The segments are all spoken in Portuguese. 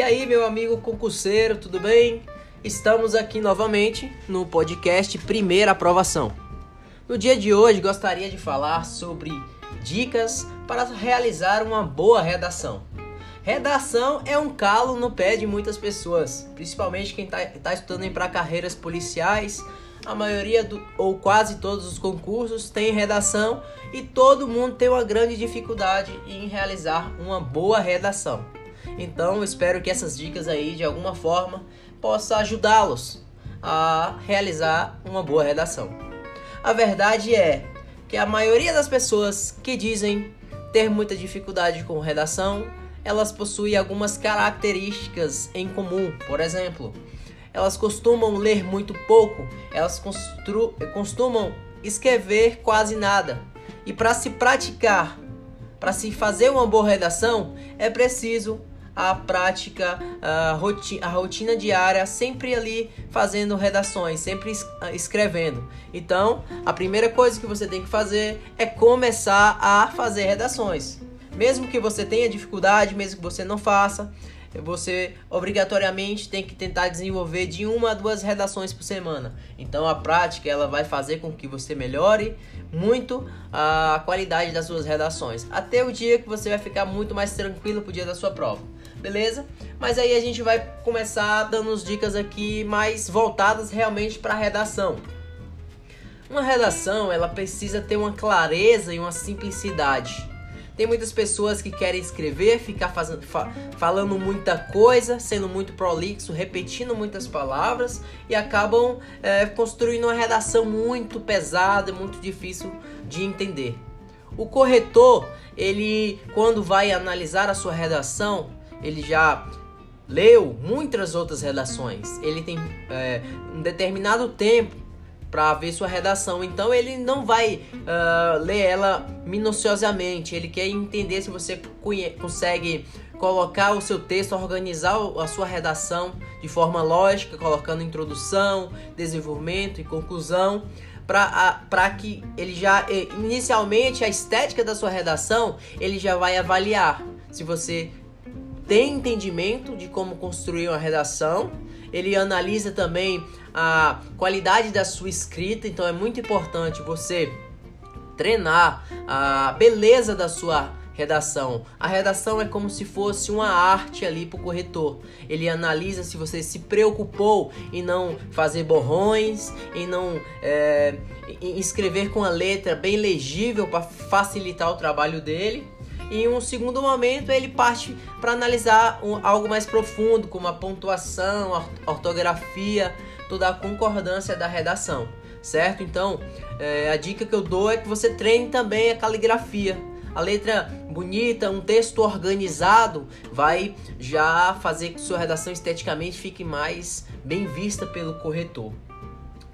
E aí, meu amigo concurseiro, tudo bem? Estamos aqui novamente no podcast Primeira Aprovação. No dia de hoje, gostaria de falar sobre dicas para realizar uma boa redação. Redação é um calo no pé de muitas pessoas, principalmente quem está tá estudando para carreiras policiais. A maioria do, ou quase todos os concursos tem redação e todo mundo tem uma grande dificuldade em realizar uma boa redação. Então, espero que essas dicas aí de alguma forma possa ajudá-los a realizar uma boa redação. A verdade é que a maioria das pessoas que dizem ter muita dificuldade com redação, elas possuem algumas características em comum. Por exemplo, elas costumam ler muito pouco, elas costumam escrever quase nada. E para se praticar, para se fazer uma boa redação, é preciso a prática, a rotina, a rotina diária, sempre ali fazendo redações, sempre escrevendo. Então, a primeira coisa que você tem que fazer é começar a fazer redações. Mesmo que você tenha dificuldade, mesmo que você não faça, você obrigatoriamente tem que tentar desenvolver de uma a duas redações por semana. Então a prática ela vai fazer com que você melhore muito a qualidade das suas redações, até o dia que você vai ficar muito mais tranquilo pro dia da sua prova. Beleza? Mas aí a gente vai começar dando as dicas aqui mais voltadas realmente para a redação. Uma redação, ela precisa ter uma clareza e uma simplicidade. Tem muitas pessoas que querem escrever, ficar fazendo, fa falando muita coisa, sendo muito prolixo, repetindo muitas palavras e acabam é, construindo uma redação muito pesada, muito difícil de entender. O corretor, ele quando vai analisar a sua redação, ele já leu muitas outras redações. Ele tem é, um determinado tempo para ver sua redação. Então ele não vai uh, ler ela minuciosamente. Ele quer entender se você consegue colocar o seu texto, organizar a sua redação de forma lógica, colocando introdução, desenvolvimento e conclusão. Para que ele já, inicialmente, a estética da sua redação, ele já vai avaliar se você tem entendimento de como construir uma redação ele analisa também a qualidade da sua escrita, então é muito importante você treinar a beleza da sua redação. A redação é como se fosse uma arte ali para o corretor. Ele analisa se você se preocupou em não fazer borrões, em não é, em escrever com a letra bem legível para facilitar o trabalho dele. Em um segundo momento ele parte para analisar um, algo mais profundo, como a pontuação, a ortografia, toda a concordância da redação, certo? Então, é, a dica que eu dou é que você treine também a caligrafia. A letra bonita, um texto organizado, vai já fazer que sua redação esteticamente fique mais bem vista pelo corretor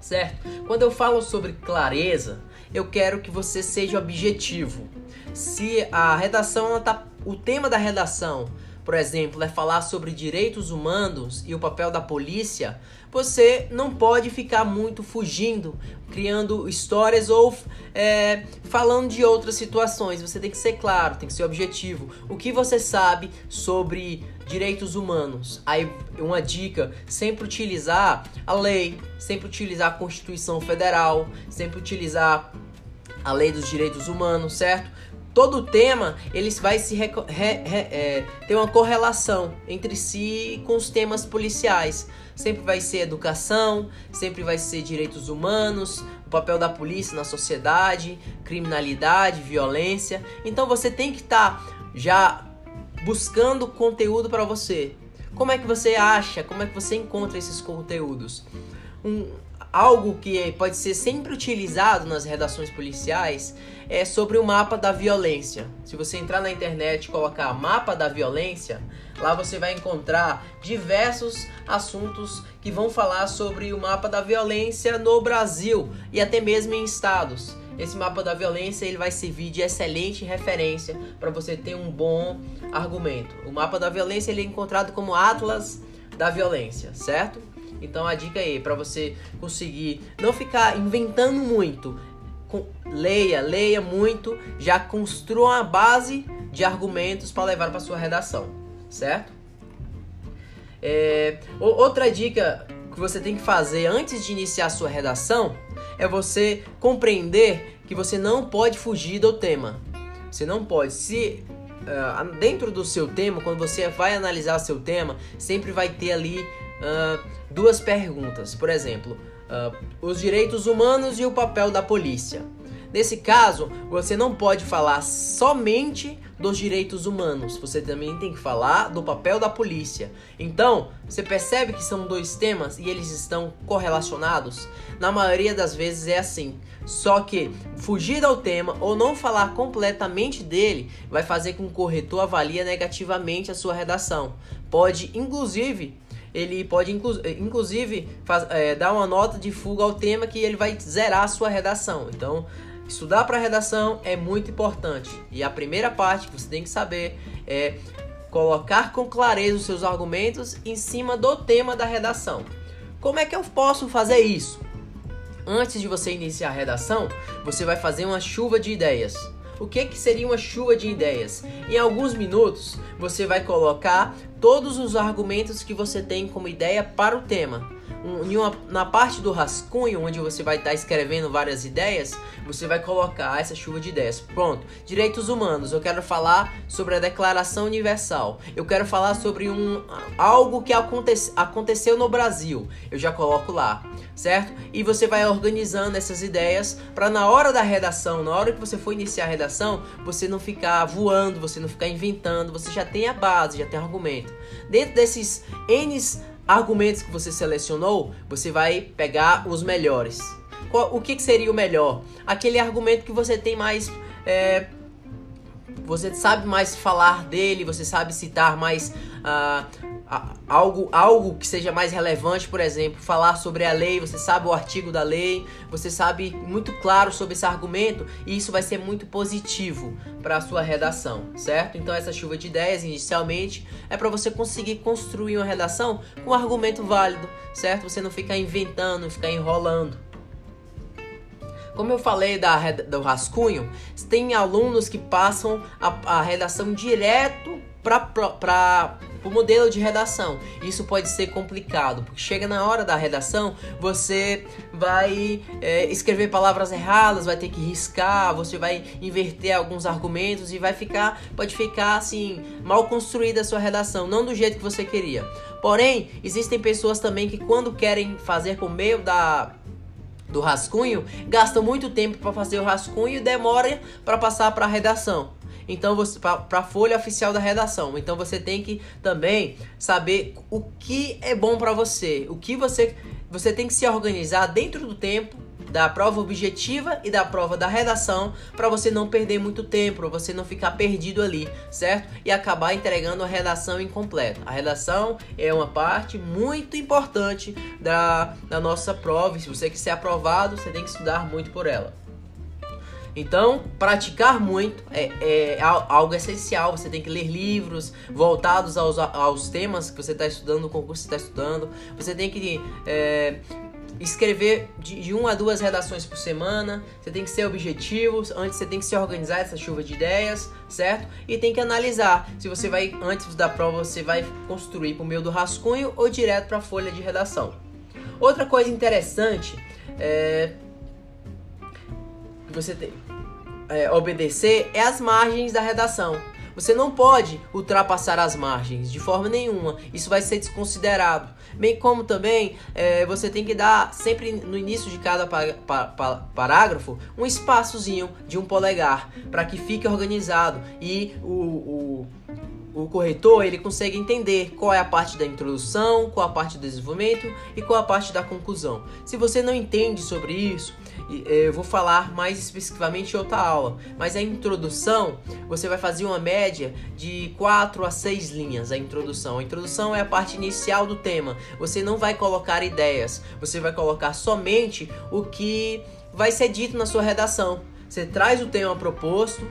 certo? Quando eu falo sobre clareza, eu quero que você seja objetivo. Se a redação tá, o tema da redação, por exemplo, é falar sobre direitos humanos e o papel da polícia, você não pode ficar muito fugindo, criando histórias ou é, falando de outras situações. Você tem que ser claro, tem que ser objetivo. O que você sabe sobre direitos humanos? Aí, uma dica: sempre utilizar a lei, sempre utilizar a Constituição Federal, sempre utilizar a lei dos direitos humanos, certo? Todo tema ele vai se re, re, é, ter uma correlação entre si com os temas policiais. Sempre vai ser educação, sempre vai ser direitos humanos, o papel da polícia na sociedade, criminalidade, violência. Então você tem que estar tá já buscando conteúdo para você. Como é que você acha? Como é que você encontra esses conteúdos? Um, algo que pode ser sempre utilizado nas redações policiais é sobre o mapa da violência. Se você entrar na internet e colocar mapa da violência, lá você vai encontrar diversos assuntos que vão falar sobre o mapa da violência no Brasil e até mesmo em estados. Esse mapa da violência ele vai servir de excelente referência para você ter um bom argumento. O mapa da violência ele é encontrado como Atlas da violência, certo? Então a dica aí para você conseguir não ficar inventando muito, leia, leia muito, já construa uma base de argumentos para levar para sua redação, certo? É, outra dica que você tem que fazer antes de iniciar sua redação é você compreender que você não pode fugir do tema. Você não pode. Se uh, dentro do seu tema, quando você vai analisar o seu tema, sempre vai ter ali uh, duas perguntas. Por exemplo, uh, os direitos humanos e o papel da polícia. Nesse caso, você não pode falar somente dos direitos humanos, você também tem que falar do papel da polícia. Então, você percebe que são dois temas e eles estão correlacionados? Na maioria das vezes é assim. Só que fugir ao tema ou não falar completamente dele vai fazer com que o corretor avalie negativamente a sua redação. Pode, inclusive, ele pode inclu inclusive faz, é, dar uma nota de fuga ao tema que ele vai zerar a sua redação. Então, estudar para redação é muito importante. E a primeira parte que você tem que saber é colocar com clareza os seus argumentos em cima do tema da redação. Como é que eu posso fazer isso? Antes de você iniciar a redação, você vai fazer uma chuva de ideias. O que, que seria uma chuva de ideias? Em alguns minutos, você vai colocar todos os argumentos que você tem como ideia para o tema um, uma, na parte do rascunho, onde você vai estar tá escrevendo várias ideias, você vai colocar essa chuva de ideias. Pronto. Direitos humanos. Eu quero falar sobre a Declaração Universal. Eu quero falar sobre um algo que aconte, aconteceu no Brasil. Eu já coloco lá, certo? E você vai organizando essas ideias para na hora da redação, na hora que você for iniciar a redação, você não ficar voando, você não ficar inventando, você já tem a base, já tem argumento. Dentro desses N argumentos que você selecionou, você vai pegar os melhores. Qual, o que, que, seria o melhor? Aquele argumento que você tem mais. É, você sabe mais falar dele, você sabe citar mais uh, algo, algo que seja mais relevante, por exemplo, falar sobre a lei, você sabe o artigo da lei, você sabe muito claro sobre esse argumento e isso vai ser muito positivo para a sua redação, certo? Então essa chuva de ideias inicialmente é para você conseguir construir uma redação com um argumento válido, certo? Você não ficar inventando, ficar enrolando. Como eu falei da, do rascunho, tem alunos que passam a, a redação direto para o modelo de redação. Isso pode ser complicado, porque chega na hora da redação, você vai é, escrever palavras erradas, vai ter que riscar, você vai inverter alguns argumentos e vai ficar, pode ficar assim, mal construída a sua redação, não do jeito que você queria. Porém, existem pessoas também que quando querem fazer por meio da do rascunho, gastam muito tempo para fazer o rascunho e demora para passar para a redação então você para a folha oficial da redação. Então você tem que também saber o que é bom para você, o que você você tem que se organizar dentro do tempo da prova objetiva e da prova da redação para você não perder muito tempo, para você não ficar perdido ali, certo? E acabar entregando a redação incompleta. A redação é uma parte muito importante da, da nossa prova e se você quer ser aprovado, você tem que estudar muito por ela. Então, praticar muito é, é, algo essencial. Você tem que ler livros voltados aos, aos temas que você está estudando, no concurso que está estudando. Você tem que é, escrever de, de uma a duas redações por semana. Você tem que ser objetivo. Antes você tem que se organizar essa chuva de ideias, certo? E tem que analisar se você vai, antes da prova, você vai construir por meio do rascunho ou direto para a folha de redação. Outra coisa interessante é você tem, é, obedecer é as margens da redação. Você não pode ultrapassar as margens de forma nenhuma. Isso vai ser desconsiderado. Bem como também é, você tem que dar sempre no início de cada parágrafo um espaçozinho de um polegar para que fique organizado e o, o o corretor ele consegue entender qual é a parte da introdução, qual a parte do desenvolvimento e qual a parte da conclusão. Se você não entende sobre isso, eu vou falar mais especificamente em outra aula, mas a introdução você vai fazer uma média de 4 a 6 linhas. A introdução, a introdução é a parte inicial do tema. Você não vai colocar ideias, você vai colocar somente o que vai ser dito na sua redação. Você traz o tema proposto,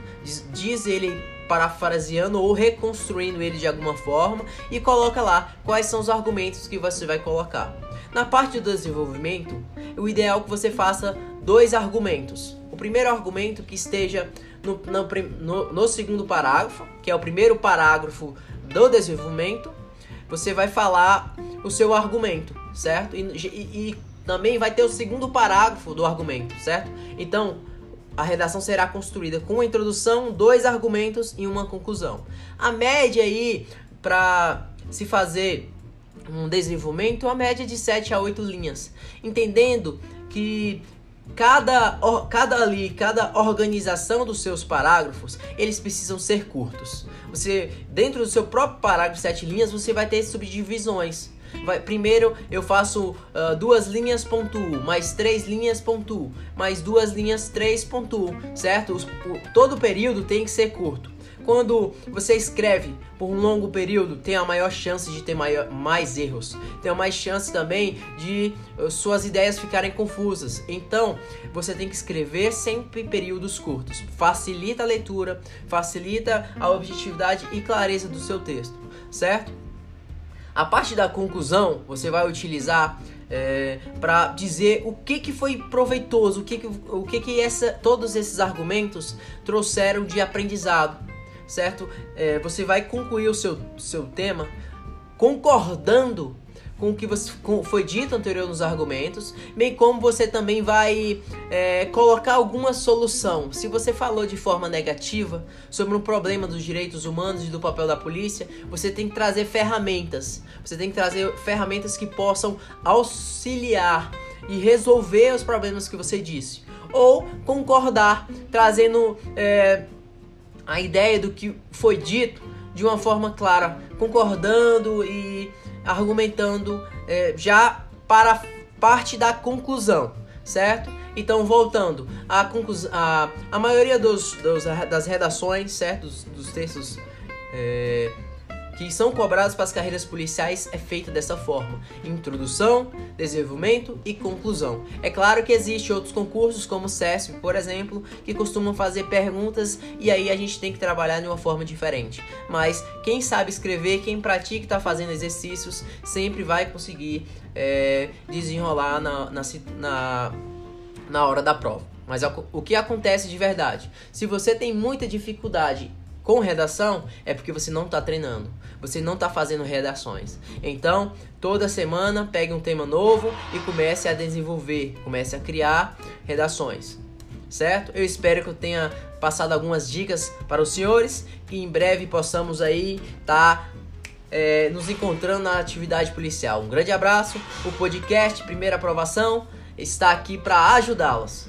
diz ele parafraseando ou reconstruindo ele de alguma forma e coloca lá quais são os argumentos que você vai colocar. Na parte do desenvolvimento, o ideal é que você faça dois argumentos. O primeiro argumento que esteja no, no, no, segundo parágrafo, que é o primeiro parágrafo do desenvolvimento, você vai falar o seu argumento, certo? E, e, e também vai ter o segundo parágrafo do argumento, certo? Então, a redação será construída com uma introdução, dois argumentos e uma conclusão. A média aí para se fazer um desenvolvimento, a média de 7 a 8 linhas, entendendo que cada, cada ali, cada organização dos seus parágrafos, eles precisam ser curtos. Você, dentro do seu próprio parágrafo, sete linhas, você vai ter subdivisões. Vai, primeiro eu faço uh, duas linhas ponto mais três linhas ponto mais duas linhas três ponto certo? Os, o, todo o período tem que ser curto. Quando você escreve por um longo período, tem a maior chance de ter maior, mais erros. Tem a mais chance também de uh, suas ideias ficarem confusas. Então, você tem que escrever sempre períodos curtos. Facilita a leitura, facilita a objetividade e clareza do seu texto, certo? A parte da conclusão você vai utilizar é, para dizer o que, que foi proveitoso, o que, que, o que, que essa, todos esses argumentos trouxeram de aprendizado certo? É, você vai concluir o seu, seu tema concordando com o que você, com, foi dito anterior nos argumentos, bem como você também vai é, colocar alguma solução. Se você falou de forma negativa sobre um problema dos direitos humanos e do papel da polícia, você tem que trazer ferramentas. Você tem que trazer ferramentas que possam auxiliar e resolver os problemas que você disse. Ou concordar, trazendo é, a ideia do que foi dito de uma forma clara, concordando e argumentando é, já para parte da conclusão, certo? Então, voltando, a, conclusão, a, a maioria dos, dos, das redações, certo? Dos, dos textos é, que são cobrados para as carreiras policiais é feita dessa forma: introdução, desenvolvimento e conclusão. É claro que existem outros concursos, como o CESP, por exemplo, que costumam fazer perguntas e aí a gente tem que trabalhar de uma forma diferente. Mas quem sabe escrever, quem pratica e está fazendo exercícios, sempre vai conseguir é, desenrolar na, na, na, na hora da prova. Mas o que acontece de verdade? Se você tem muita dificuldade com redação é porque você não está treinando, você não está fazendo redações. Então, toda semana pegue um tema novo e comece a desenvolver, comece a criar redações. Certo? Eu espero que eu tenha passado algumas dicas para os senhores e em breve possamos aí tá, é, nos encontrando na atividade policial. Um grande abraço. O podcast Primeira Aprovação está aqui para ajudá-los.